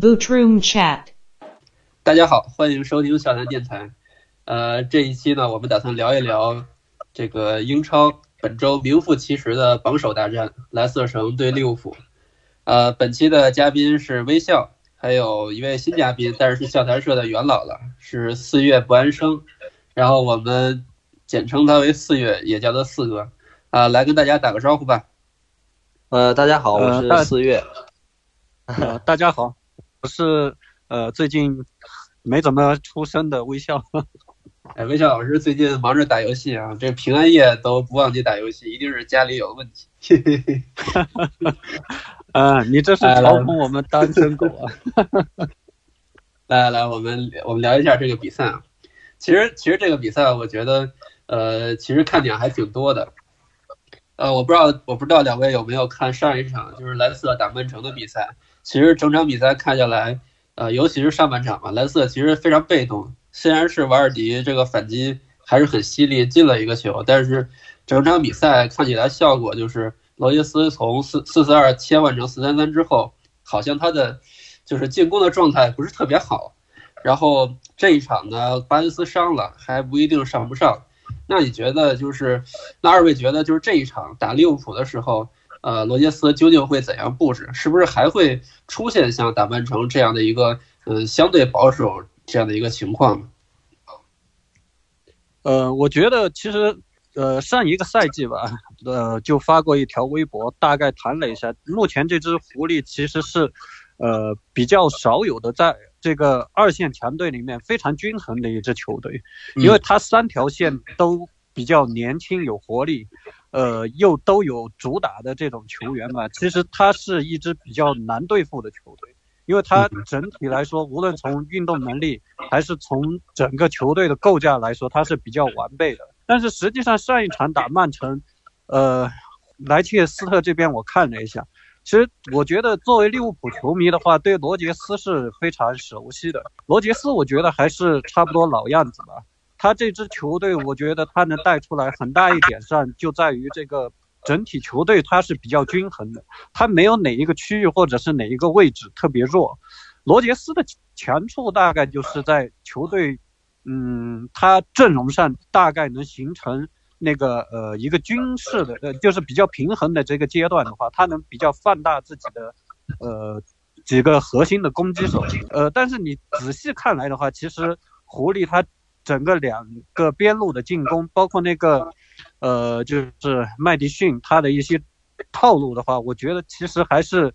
Boot Room Chat。大家好，欢迎收听笑谈电台。呃，这一期呢，我们打算聊一聊这个英超本周名副其实的榜首大战——莱斯特城对利物浦。呃，本期的嘉宾是微笑，还有一位新嘉宾，但是是笑谈社的元老了，是四月不安生。然后我们简称他为四月，也叫他四哥。啊，来跟大家打个招呼吧。呃，大家好，我呃是四月。呃，大家好，我是呃最近没怎么出声的微笑。哎，微笑老师最近忙着打游戏啊，这平安夜都不忘记打游戏，一定是家里有问题。呃，你这是嘲讽我们单身狗啊？来来来，我们我们聊一下这个比赛啊。其实其实这个比赛，我觉得呃，其实看点还挺多的。呃，我不知道我不知道两位有没有看上一场就是莱斯特打曼城的比赛。其实整场比赛看下来，呃，尤其是上半场嘛，莱斯特其实非常被动。虽然是瓦尔迪这个反击还是很犀利，进了一个球，但是整场比赛看起来效果就是罗杰斯从四四四二切换成四三三之后，好像他的就是进攻的状态不是特别好。然后这一场呢，巴恩斯伤了，还不一定上不上。那你觉得就是，那二位觉得就是这一场打利物浦的时候，呃，罗杰斯究竟会怎样布置？是不是还会出现像打曼城这样的一个，呃，相对保守这样的一个情况呢？呃，我觉得其实呃上一个赛季吧，呃就发过一条微博，大概谈了一下，目前这支狐狸其实是呃比较少有的在这个二线强队里面非常均衡的一支球队，因为它三条线都比较年轻有活力，呃又都有主打的这种球员嘛，其实他是一支比较难对付的球队。因为他整体来说，无论从运动能力还是从整个球队的构架来说，他是比较完备的。但是实际上上一场打曼城，呃，莱切斯特这边我看了一下，其实我觉得作为利物浦球迷的话，对罗杰斯是非常熟悉的。罗杰斯我觉得还是差不多老样子吧。他这支球队，我觉得他能带出来很大一点上就在于这个整体球队它是比较均衡的。他没有哪一个区域或者是哪一个位置特别弱。罗杰斯的强处大概就是在球队，嗯，他阵容上大概能形成那个呃一个军事的呃就是比较平衡的这个阶段的话，他能比较放大自己的呃几个核心的攻击手。呃，但是你仔细看来的话，其实狐狸他整个两个边路的进攻，包括那个呃就是麦迪逊他的一些套路的话，我觉得其实还是，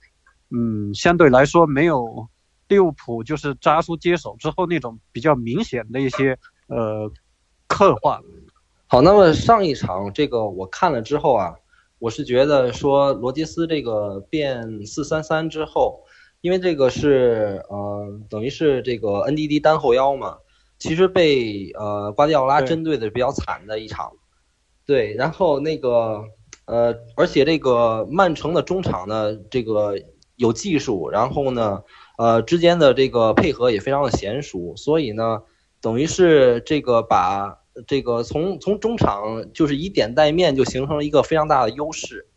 嗯，相对来说没有利物浦就是扎苏接手之后那种比较明显的一些呃刻画。好，那么上一场这个我看了之后啊，我是觉得说罗杰斯这个变四三三之后，因为这个是呃等于是这个 NDD 单后腰嘛，其实被呃瓜迪奥拉针对的比较惨的一场。对，然后那个呃，而且这个曼城的中场呢，这个有技术，然后呢，呃之间的这个配合也非常的娴熟，所以呢，等于是这个把这个从从中场就是以点带面，就形成了一个非常大的优势。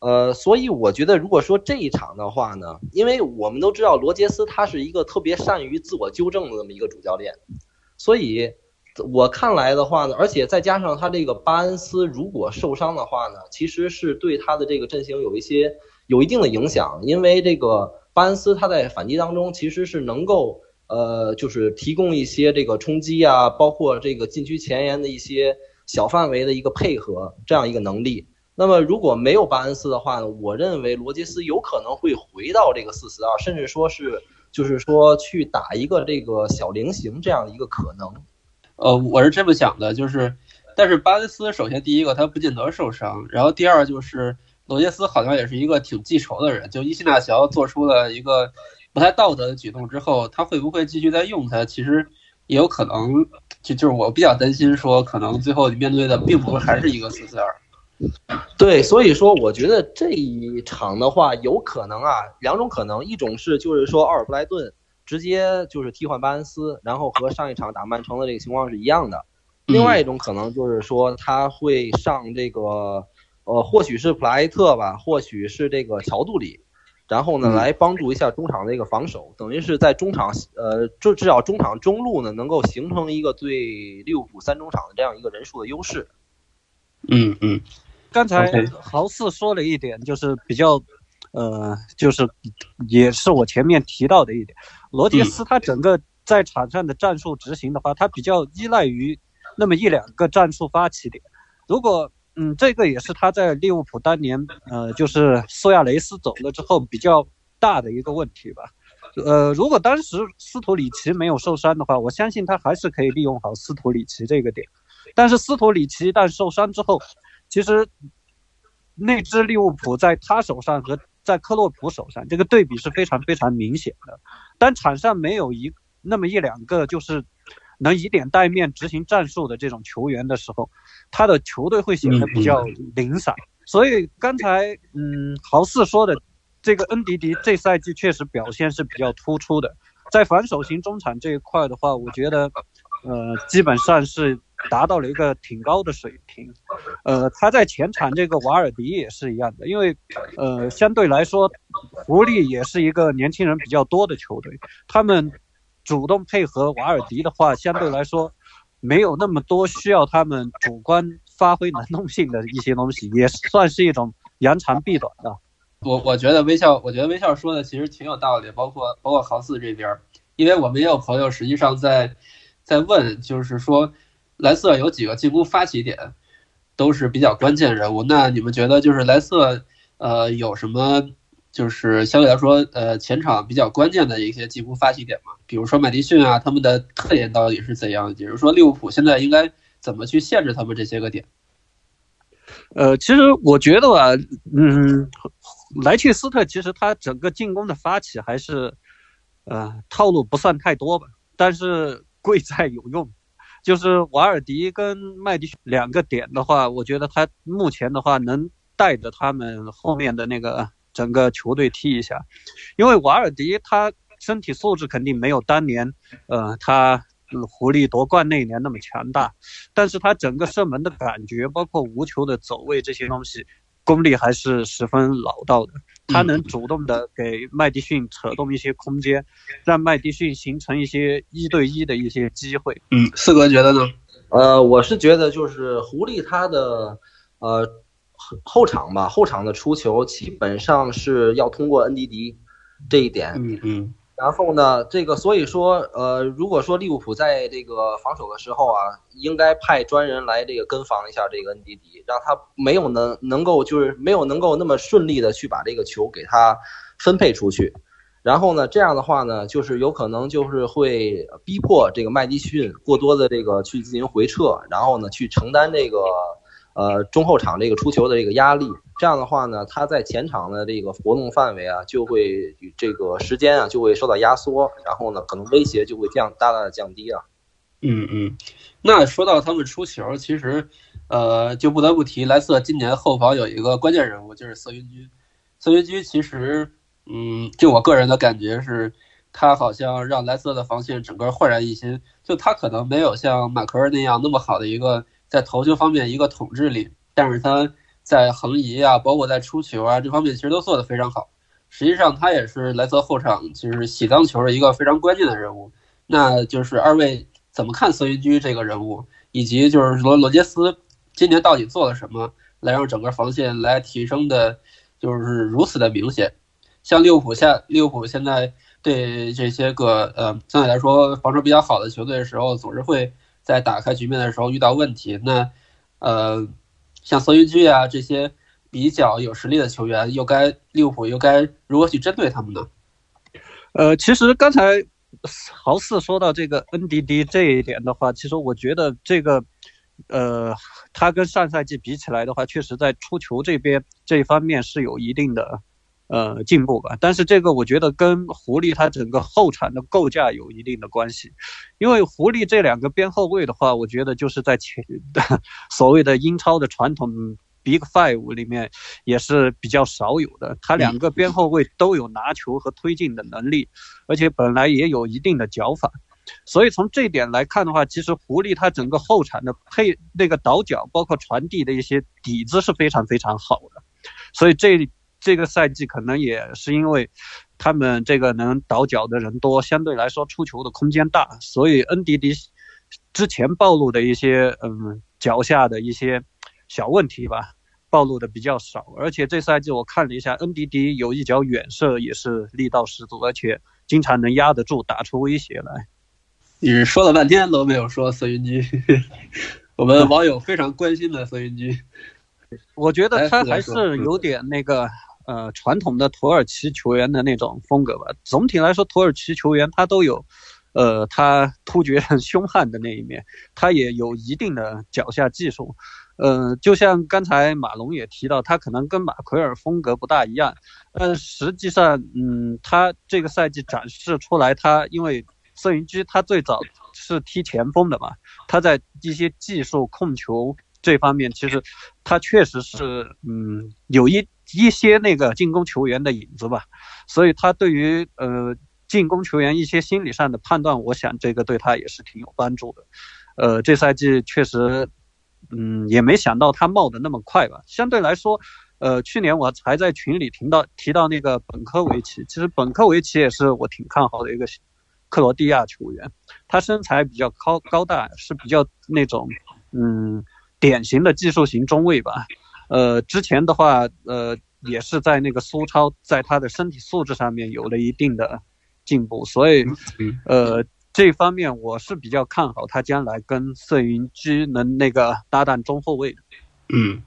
呃，所以我觉得，如果说这一场的话呢，因为我们都知道罗杰斯他是一个特别善于自我纠正的这么一个主教练，所以我看来的话呢，而且再加上他这个巴恩斯如果受伤的话呢，其实是对他的这个阵型有一些有一定的影响，因为这个巴恩斯他在反击当中其实是能够呃，就是提供一些这个冲击啊，包括这个禁区前沿的一些小范围的一个配合这样一个能力。那么如果没有巴恩斯的话呢，我认为罗杰斯有可能会回到这个四四二，甚至说是就是说去打一个这个小菱形这样一个可能。呃，我是这么想的，就是，但是巴恩斯首先第一个他不见得受伤，然后第二就是罗杰斯好像也是一个挺记仇的人，就伊西纳乔做出了一个不太道德的举动之后，他会不会继续再用他？其实也有可能，就就是我比较担心说，可能最后你面对的并不还是一个四四二。对，所以说我觉得这一场的话，有可能啊，两种可能，一种是就是说奥尔布莱顿直接就是替换巴恩斯，然后和上一场打曼城的这个情况是一样的；另外一种可能就是说他会上这个，呃，或许是普莱特吧，或许是这个乔杜里，然后呢，嗯。来帮助一下中场的一个防守，等于是在中场呃，至至少中场中路呢，能够形成一个对利物浦三中场的这样一个人数的优势。嗯嗯刚才豪四说了一点，就是比较，呃，就是也是我前面提到的一点，罗杰斯他整个在场上的战术执行的话，他比较依赖于那么一两个战术发起点。如果嗯，这个也是他在利物浦当年，呃，就是苏亚雷斯走了之后比较大的一个问题吧。呃，如果当时斯图里奇没有受伤的话，我相信他还是可以利用好斯图里奇这个点。但是斯图里奇一旦受伤之后，其实那支利物浦在他手上和在克洛普手上，这个对比是非常非常明显的。当场上没有一那么一两个就是能以点带面执行战术的这种球员的时候，他的球队会显得比较零散。所以刚才嗯豪四说的这个恩迪迪这赛季确实表现是比较突出的，在防守型中场这一块的话，我觉得呃基本上是达到了一个挺高的水平。呃，他在前场这个瓦尔迪也是一样的，因为呃相对来说，狐狸也是一个年轻人比较多的球队，他们主动配合瓦尔迪的话，相对来说没有那么多需要他们主观发挥能动性的一些东西，也算是一种扬长避短的。我我觉得微笑，我觉得微笑说的其实挺有道理，包括包括豪四这边，因为我们也有朋友实际上在在问，就是说莱瑟有几个进攻发起点都是比较关键人物，那你们觉得就是莱瑟呃有什么就是相对来说呃前场比较关键的一些进攻发起点吗？比如说麦迪逊啊，他们的特点到底是怎样？比如说利物浦现在应该怎么去限制他们这些个点？呃，其实我觉得吧，嗯，莱切斯特其实他整个进攻的发起还是，呃，套路不算太多吧，但是贵在有用。就是瓦尔迪跟麦迪两个点的话，我觉得他目前的话能带着他们后面的那个整个球队踢一下，因为瓦尔迪他身体素质肯定没有当年，呃，他狐狸夺冠那一年那么强大，但是他整个射门的感觉，包括无球的走位这些东西，功力还是十分老道的。他能主动的给麦迪逊扯动一些空间，让麦迪逊形成一些一对一的一些机会。嗯，四哥觉得呢？呃，我是觉得就是狐狸他的呃后后场吧，后场的出球基本上是要通过恩迪迪这一点。嗯嗯然后呢，这个所以说，呃，如果说利物浦在这个防守的时候啊，应该派专人来这个跟防一下这个恩迪迪，让他没有能能够就是没有能够那么顺利的去把这个球给他分配出去。然后呢，这样的话呢，就是有可能就是会逼迫这个麦迪逊过多的这个去进行回撤，然后呢去承担这个呃中后场这个出球的这个压力。这样的话呢，他在前场的这个活动范围啊，就会这个时间啊就会受到压缩，然后呢可能威胁就会降大大的降低啊。嗯嗯，那说到他们出球，其实呃就不得不提莱斯特今年后防有一个关键人物，就是瑟云居。瑟云居其实，嗯，就我个人的感觉是，他好像让莱斯特的防线整个焕然一新。就他可能没有像马奎尔那样那么好的一个在头球方面一个统治力，但是他在横移啊，包括在出球啊这方面其实都做得非常好。实际上他也是莱斯后场就是洗脏球的一个非常关键的人物。那就是二位怎么看瑟云居这个人物，以及就是罗罗杰斯今年到底做了什么，来让整个防线来提升的，就是如此的明显。像利物浦下利物浦现在对这些个呃相对来说防守比较好的球队的时候，总是会在打开局面的时候遇到问题。那呃像瑟云居啊这些比较有实力的球员，又该利物浦又该如何去针对他们呢？呃，其实刚才豪四说到这个 NDD 这一点的话，其实我觉得这个，呃，他跟上赛季比起来的话，确实在出球这边这一方面是有一定的呃进步吧。但是这个我觉得跟狐狸它整个后场的构架有一定的关系，因为狐狸这两个边后卫的话，我觉得就是在前 所谓的英超的传统。Big Five 里面也是比较少有的，他两个边后卫都有拿球和推进的能力，而且本来也有一定的脚法，所以从这点来看的话，其实狐狸他整个后场的配那个倒脚，包括传递的一些底子是非常非常好的，所以这这个赛季可能也是因为他们这个能倒脚的人多，相对来说出球的空间大，所以恩迪迪之前暴露的一些嗯脚下的一些小问题吧，暴露的比较少。而且这赛季我看了一下，恩迪迪有一脚远射也是力道十足，而且经常能压得住，打出威胁来。你说了半天都没有说孙云居，我们网友非常关心的孙云居。我觉得他还是有点那个呃传统的土耳其球员的那种风格吧。总体来说，土耳其球员他都有，呃，他突厥很凶悍的那一面，他也有一定的脚下技术。呃，就像刚才马龙也提到，他可能跟马奎尔风格不大一样，但实际上，嗯，他这个赛季展示出来，他因为瑟云居他最早是踢前锋的嘛，他在一些技术控球。这方面其实他确实是，嗯，有一一些那个进攻球员的影子吧，所以他对于呃进攻球员一些心理上的判断，我想这个对他也是挺有帮助的。呃，这赛季确实，嗯，也没想到他冒的那么快吧。相对来说，呃，去年我还在群里听到提到那个本科维奇，其实本科维奇也是我挺看好的一个克罗地亚球员，他身材比较高高大，是比较那种，嗯。典型的技术型中卫吧，呃，之前的话，呃，也是在那个苏超，在他的身体素质上面有了一定的进步，所以，呃，这方面我是比较看好他将来跟瑟云居能那个搭档中后卫的。嗯，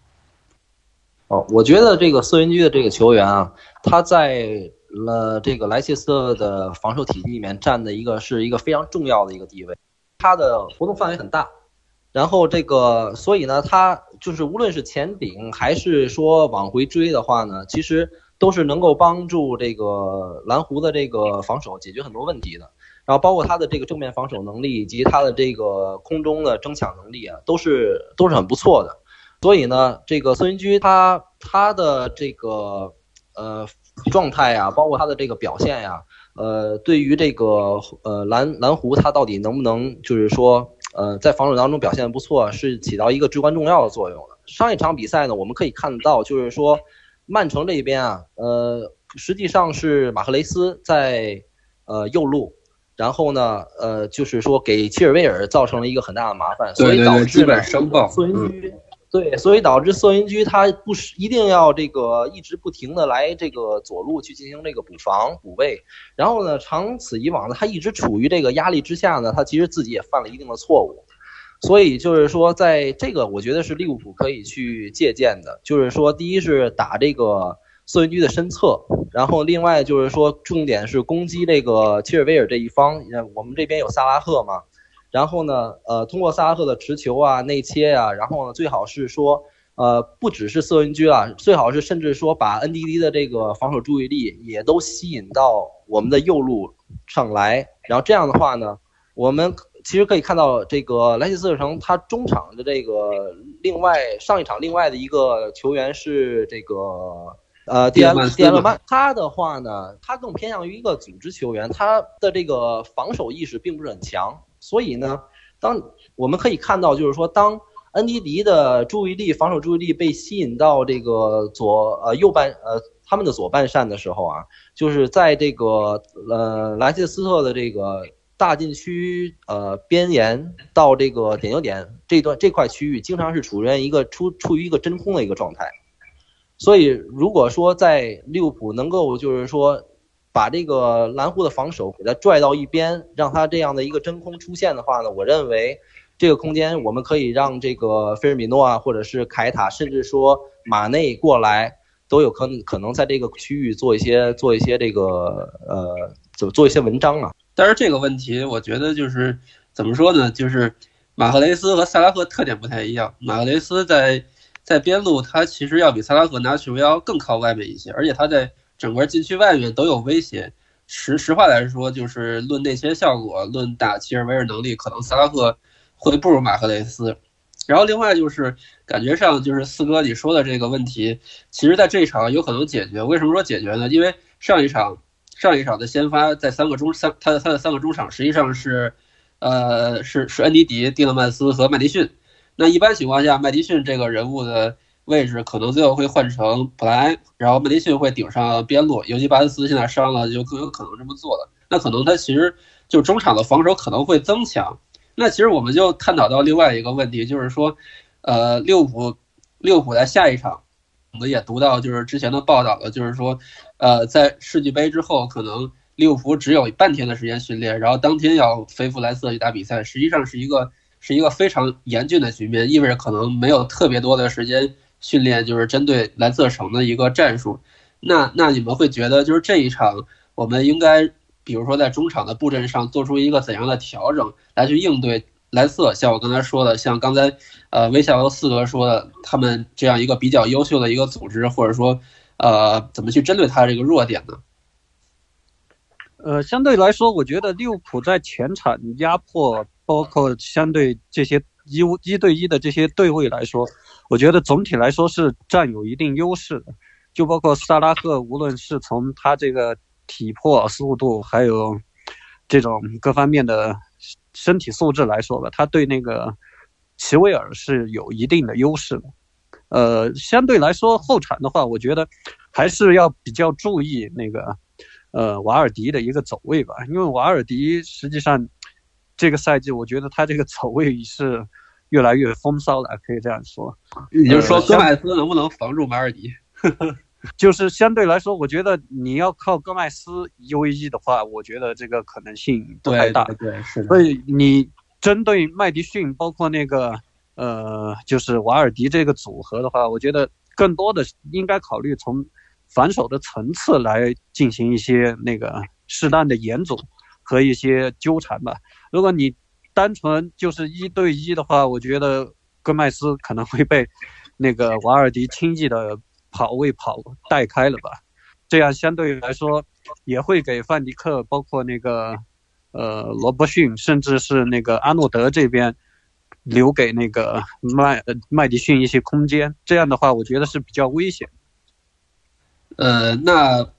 哦，我觉得这个瑟云居的这个球员啊，他在了这个莱切斯特的防守体系里面占的一个是一个非常重要的一个地位，他的活动范围很大。然后这个，所以呢，他就是无论是前顶还是说往回追的话呢，其实都是能够帮助这个蓝湖的这个防守解决很多问题的。然后包括他的这个正面防守能力以及他的这个空中的争抢能力啊，都是都是很不错的。所以呢，这个孙云居他他的这个呃状态呀，包括他的这个表现呀，呃，对于这个呃蓝蓝湖他到底能不能就是说。呃，在防守当中表现的不错，是起到一个至关重要的作用的。上一场比赛呢，我们可以看得到，就是说，曼城这边啊，呃，实际上是马赫雷斯在呃右路，然后呢，呃，就是说给切尔维尔造成了一个很大的麻烦，所以导致呢，瑟云居，对，所以导致瑟云居他不是一定要这个一直不停的来这个左路去进行这个补防补位。然后呢，长此以往呢，他一直处于这个压力之下呢，他其实自己也犯了一定的错误，所以就是说，在这个我觉得是利物浦可以去借鉴的，就是说，第一是打这个瑟云居的身侧，然后另外就是说，重点是攻击这个切尔维尔这一方，我们这边有萨拉赫嘛，然后呢，呃，通过萨拉赫的持球啊、内切啊，然后呢，最好是说。呃，不只是瑟云居啊，最好是甚至说把 NDD 的这个防守注意力也都吸引到我们的右路上来，然后这样的话呢，我们其实可以看到这个莱切斯特城他中场的这个另外上一场另外的一个球员是这个呃迪安迪安勒曼，他的话呢，他更偏向于一个组织球员，他的这个防守意识并不是很强，所以呢，当我们可以看到就是说当。恩迪迪的注意力，防守注意力被吸引到这个左呃右半呃他们的左半扇的时候啊，就是在这个呃莱切斯特的这个大禁区呃边沿到这个点球点这段这块区域，经常是处于一个处处于一个真空的一个状态。所以如果说在利物浦能够就是说把这个蓝湖的防守给他拽到一边，让他这样的一个真空出现的话呢，我认为。这个空间，我们可以让这个菲尔米诺啊，或者是凯塔，甚至说马内过来，都有可能可能在这个区域做一些做一些这个呃，做做一些文章啊。但是这个问题，我觉得就是怎么说呢？就是马赫雷斯和萨拉赫特点不太一样。马赫雷斯在在边路，他其实要比萨拉赫拿球要更靠外面一些，而且他在整个禁区外面都有威胁。实实话来说，就是论内切效果，论打切尔维尔能力，可能萨拉赫。会不如马赫雷斯，然后另外就是感觉上就是四哥你说的这个问题，其实在这一场有可能解决。为什么说解决呢？因为上一场上一场的先发在三个中三他的他的三个中场实际上是，呃是是恩迪迪、蒂勒曼斯和麦迪逊。那一般情况下，麦迪逊这个人物的位置可能最后会换成普莱恩，然后麦迪逊会顶上边路，尤其巴恩斯现在伤了，就更有可能这么做了。那可能他其实就中场的防守可能会增强。那其实我们就探讨到另外一个问题，就是说，呃，利物浦利物浦在下一场，我们也读到就是之前的报道了，就是说，呃，在世俱杯之后，可能利物浦只有半天的时间训练，然后当天要飞赴莱斯特去打比赛，实际上是一个是一个非常严峻的局面，意味着可能没有特别多的时间。训练就是针对蓝色城的一个战术，那那你们会觉得就是这一场我们应该比如说在中场的布阵上做出一个怎样的调整来去应对蓝色？像我刚才说的，像刚才呃微笑和四哥说的，他们这样一个比较优秀的一个组织，或者说呃怎么去针对他这个弱点呢？呃，相对来说，我觉得利物浦在前场压迫，包括相对这些。一一对一的这些对位来说，我觉得总体来说是占有一定优势的。就包括萨拉赫，无论是从他这个体魄、速度，还有这种各方面的身体素质来说吧，他对那个齐威尔是有一定的优势的。呃，相对来说后场的话，我觉得还是要比较注意那个呃瓦尔迪的一个走位吧，因为瓦尔迪实际上。这个赛季，我觉得他这个走位是越来越风骚了，可以这样说。也就是说戈麦斯能不能防住马尔迪？就是相对来说，我觉得你要靠戈麦斯 U 一的话，我觉得这个可能性不太大。对，是的。所以你针对麦迪逊，包括那个呃，就是瓦尔迪这个组合的话，我觉得更多的应该考虑从防守的层次来进行一些那个适当的严阻。和一些纠缠吧。如果你单纯就是一对一的话，我觉得戈麦斯可能会被那个瓦尔迪轻易的跑位跑带开了吧。这样相对来说也会给范迪克，包括那个呃罗伯逊，甚至是那个阿诺德这边留给那个麦麦迪逊一些空间。这样的话，我觉得是比较危险。呃，那。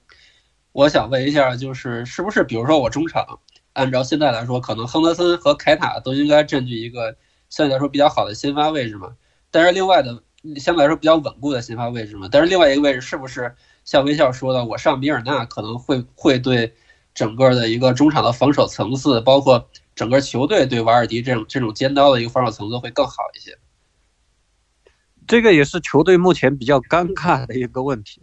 我想问一下，就是是不是比如说我中场，按照现在来说，可能亨德森和凯塔都应该占据一个相对来说比较好的先发位置嘛？但是另外的相对来说比较稳固的先发位置嘛？但是另外一个位置是不是像微笑说的，我上米尔纳可能会会对整个的一个中场的防守层次，包括整个球队对瓦尔迪这种这种尖刀的一个防守层次会更好一些？这个也是球队目前比较尴尬的一个问题。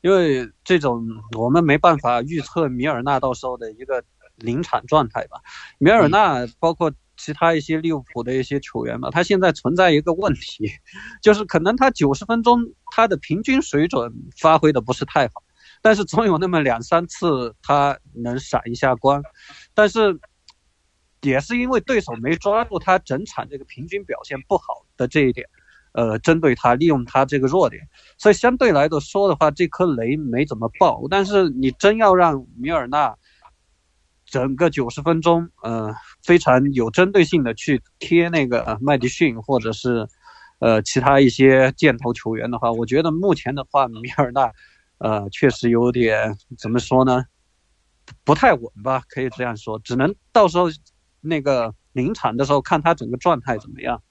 因为这种我们没办法预测米尔纳到时候的一个临场状态吧。米尔纳包括其他一些利物浦的一些球员嘛，他现在存在一个问题，就是可能他九十分钟他的平均水准发挥的不是太好，但是总有那么两三次他能闪一下光，但是也是因为对手没抓住他整场这个平均表现不好的这一点。呃，针对他，利用他这个弱点，所以相对来说的话，这颗雷没怎么爆。但是你真要让米尔纳整个九十分钟，呃，非常有针对性的去贴那个麦迪逊或者是呃其他一些箭头球员的话，我觉得目前的话，米尔纳呃确实有点怎么说呢，不太稳吧，可以这样说，只能到时候那个临场的时候看他整个状态怎么样。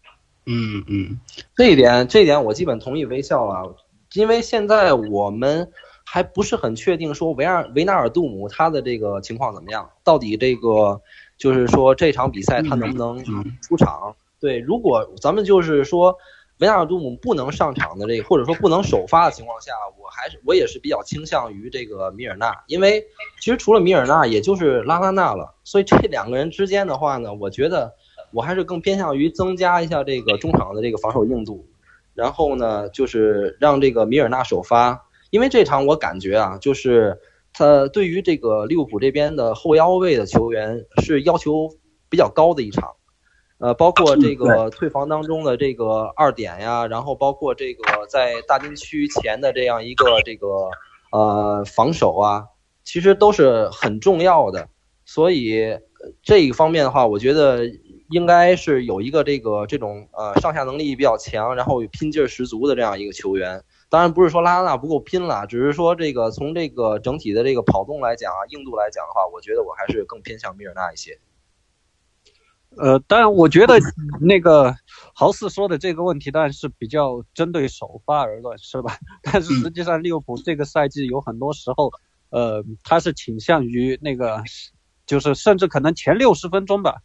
嗯嗯，这一点这一点我基本同意微笑了，因为现在我们还不是很确定说维尔维纳尔杜姆他的这个情况怎么样，到底这个就是说这场比赛他能不能出场？对，如果咱们就是说维纳尔杜姆不能上场的这个，或者说不能首发的情况下，我还是我也是比较倾向于这个米尔纳，因为其实除了米尔纳也就是拉拉纳了，所以这两个人之间的话呢，我觉得。我还是更偏向于增加一下这个中场的这个防守硬度，然后呢，就是让这个米尔纳首发，因为这场我感觉啊，就是他对于这个利物浦这边的后腰位的球员是要求比较高的一场，呃，包括这个退防当中的这个二点呀，然后包括这个在大禁区前的这样一个这个呃防守啊，其实都是很重要的，所以这一方面的话，我觉得。应该是有一个这个这种呃上下能力比较强，然后拼劲儿十足的这样一个球员。当然不是说拉拉纳不够拼了，只是说这个从这个整体的这个跑动来讲啊，硬度来讲的话，我觉得我还是更偏向米尔纳一些。呃，当然我觉得那个豪斯说的这个问题当然是比较针对首发而论，是吧？但是实际上利物浦这个赛季有很多时候，呃，他是倾向于那个，就是甚至可能前六十分钟吧，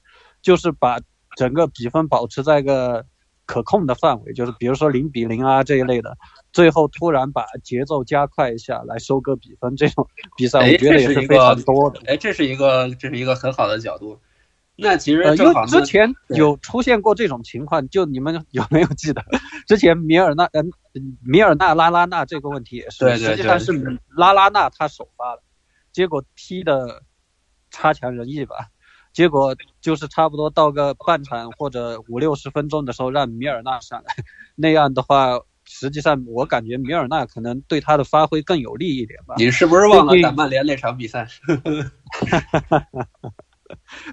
就是把整个比分保持在一个可控的范围，就是比如说零比零啊这一类的，最后突然把节奏加快一下来收割比分，这种比赛我觉得也是非常多的。哎，这是一个这是一个很好的角度。那其实呃，因为之前有出现过这种情况，就你们有没有记得？之前米尔纳嗯米尔纳拉拉纳这个问题也是，对对实际上是拉拉纳他首发的，结果踢的差强人意吧。结果就是差不多到个半场或者五六十分钟的时候，让米尔纳上来，那样的话，实际上我感觉米尔纳可能对他的发挥更有利一点吧。你是不是忘了打曼联那场比赛？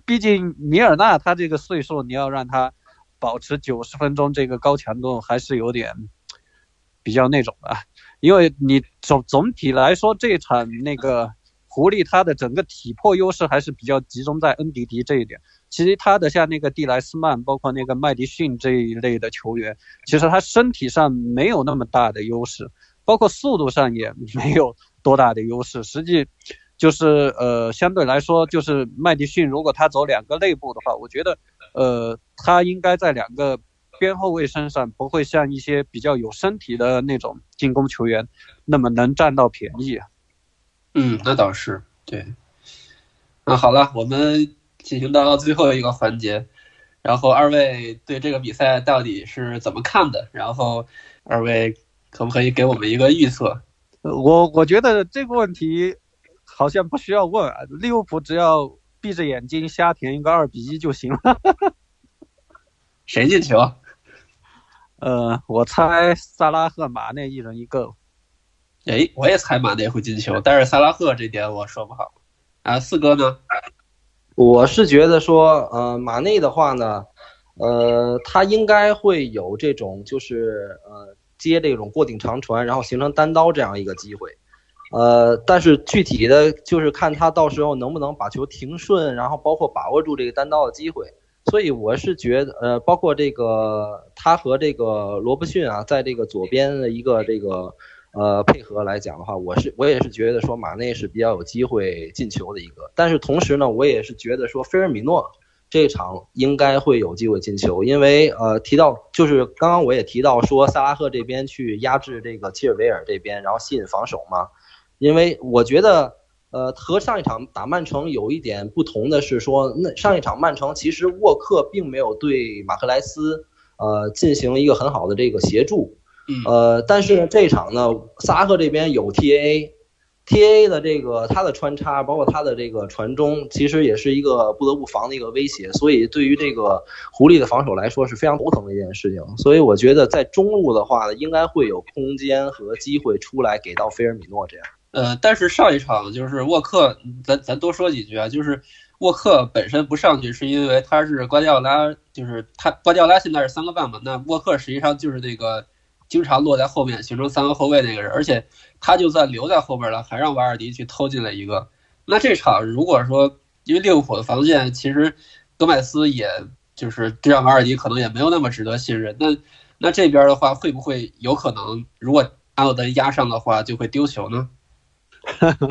毕竟米尔纳他这个岁数，你要让他保持九十分钟这个高强度，还是有点比较那种的。因为你总总体来说，这场那个狐狸他的整个体魄优势还是比较集中在恩迪迪这一点。其实他的像那个蒂莱斯曼，包括那个麦迪逊这一类的球员，其实他身体上没有那么大的优势，包括速度上也没有多大的优势。实际。就是呃，相对来说，就是麦迪逊，如果他走两个内部的话，我觉得，呃，他应该在两个边后卫身上不会像一些比较有身体的那种进攻球员那么能占到便宜。嗯，那倒是对。那好了，我们进行到最后一个环节，然后二位对这个比赛到底是怎么看的？然后二位可不可以给我们一个预测？我我觉得这个问题。好像不需要问啊，利物浦只要闭着眼睛瞎填一个二比一就行了。谁进球？呃，我猜萨拉赫、马内一人一个。哎，我也猜马内会进球，但是萨拉赫这点我说不好。啊，四哥呢？我是觉得说，呃，马内的话呢，呃，他应该会有这种就是呃接这种过顶长传，然后形成单刀这样一个机会。呃，但是具体的就是看他到时候能不能把球停顺，然后包括把握住这个单刀的机会。所以我是觉得，呃，包括这个他和这个罗伯逊啊，在这个左边的一个这个呃配合来讲的话，我是我也是觉得说马内是比较有机会进球的一个。但是同时呢，我也是觉得说菲尔米诺这场应该会有机会进球，因为呃提到就是刚刚我也提到说萨拉赫这边去压制这个切尔维尔这边，然后吸引防守嘛。因为我觉得，呃，和上一场打曼城有一点不同的是说，那上一场曼城其实沃克并没有对马克莱斯，呃，进行一个很好的这个协助，呃，但是这场呢，萨拉赫这边有 T A，T A 的这个他的穿插，包括他的这个传中，其实也是一个不得不防的一个威胁，所以对于这个狐狸的防守来说是非常头疼的一件事情。所以我觉得在中路的话，应该会有空间和机会出来给到菲尔米诺这样。呃，但是上一场就是沃克，咱咱多说几句啊。就是沃克本身不上去，是因为他是瓜迪奥拉，就是他瓜迪奥拉现在是三个半嘛，那沃克实际上就是那个经常落在后面形成三个后卫那个人，而且他就算留在后边了，还让瓦尔迪去偷进了一个。那这场如果说因为利物浦的防线，其实戈麦斯也就是这让瓦尔迪可能也没有那么值得信任。那那这边的话，会不会有可能如果阿诺德压上的话，就会丢球呢？哈哈，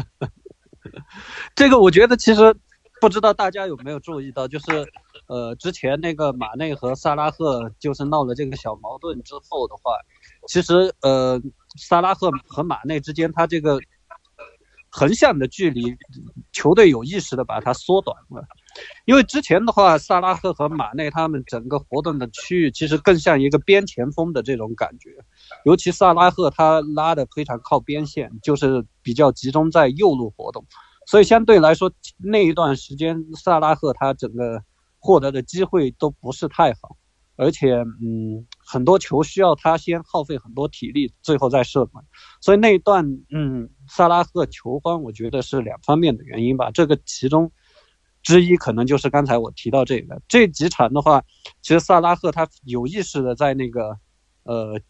这个我觉得其实不知道大家有没有注意到，就是呃，之前那个马内和萨拉赫就是闹了这个小矛盾之后的话，其实呃，萨拉赫和马内之间他这个横向的距离，球队有意识的把它缩短了。因为之前的话，萨拉赫和马内他们整个活动的区域其实更像一个边前锋的这种感觉，尤其萨拉赫他拉的非常靠边线，就是比较集中在右路活动，所以相对来说那一段时间萨拉赫他整个获得的机会都不是太好，而且嗯很多球需要他先耗费很多体力，最后再射门，所以那一段嗯萨拉赫球荒我觉得是两方面的原因吧，这个其中。之一可能就是刚才我提到这个。这几场的话，其实萨拉赫他有意识的在那个呃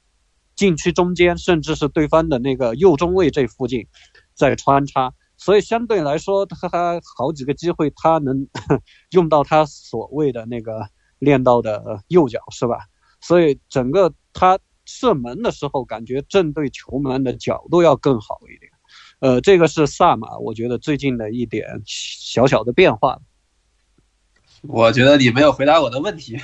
禁区中间，甚至是对方的那个右中卫这附近在穿插，所以相对来说他好几个机会他能 用到他所谓的那个练到的右脚是吧？所以整个他射门的时候，感觉正对球门的角度要更好一点。呃，这个是萨马，我觉得最近的一点小小的变化。我觉得你没有回答我的问题。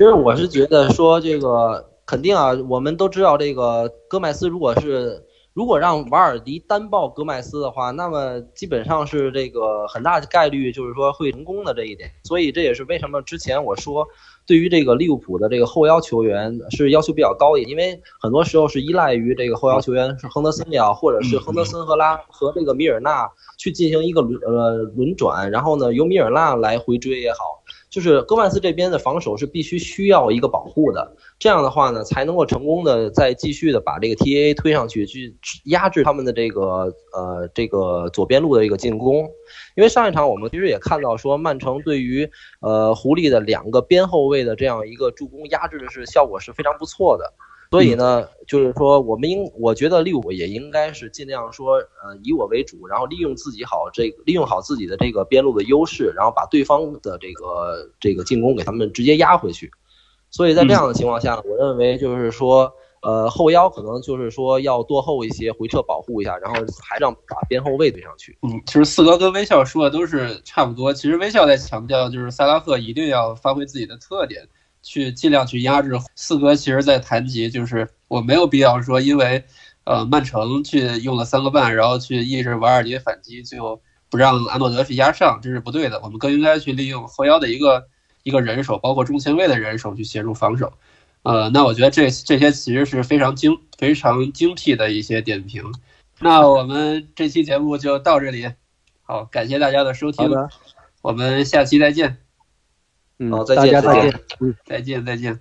因为我是觉得说这个肯定啊，我们都知道这个戈麦斯如果是如果让瓦尔迪单报戈麦斯的话，那么基本上是这个很大的概率就是说会成功的这一点。所以这也是为什么之前我说对于这个利物浦的这个后腰球员是要求比较高一点，因为很多时候是依赖于这个后腰球员是亨德森呀，或者是亨德森和拉和这个米尔纳去进行一个轮呃轮转，然后呢由米尔纳来回追也好。就是戈麦斯这边的防守是必须需要一个保护的，这样的话呢，才能够成功的再继续的把这个 T A 推上去，去压制他们的这个呃这个左边路的一个进攻。因为上一场我们其实也看到说，曼城对于呃狐狸的两个边后卫的这样一个助攻压制的是效果是非常不错的。所以呢，就是说，我们应我觉得利物浦也应该是尽量说，呃，以我为主，然后利用自己好这个利用好自己的这个边路的优势，然后把对方的这个这个进攻给他们直接压回去。所以在这样的情况下，我认为就是说，呃，后腰可能就是说要多后一些，回撤保护一下，然后还让把边后卫对上去。嗯，其实四哥跟微笑说的都是差不多。其实微笑在强调，就是萨拉赫一定要发挥自己的特点。去尽量去压制四哥，其实在谈及就是我没有必要说，因为呃曼城去用了三个半，然后去抑制瓦尔迪反击，就不让阿诺德去压上，这是不对的。我们更应该去利用后腰的一个一个人手，包括中前卫的人手去协助防守。呃，那我觉得这这些其实是非常精非常精辟的一些点评。那我们这期节目就到这里，好，感谢大家的收听，我们下期再见。嗯，大家再见。嗯，再见，再见。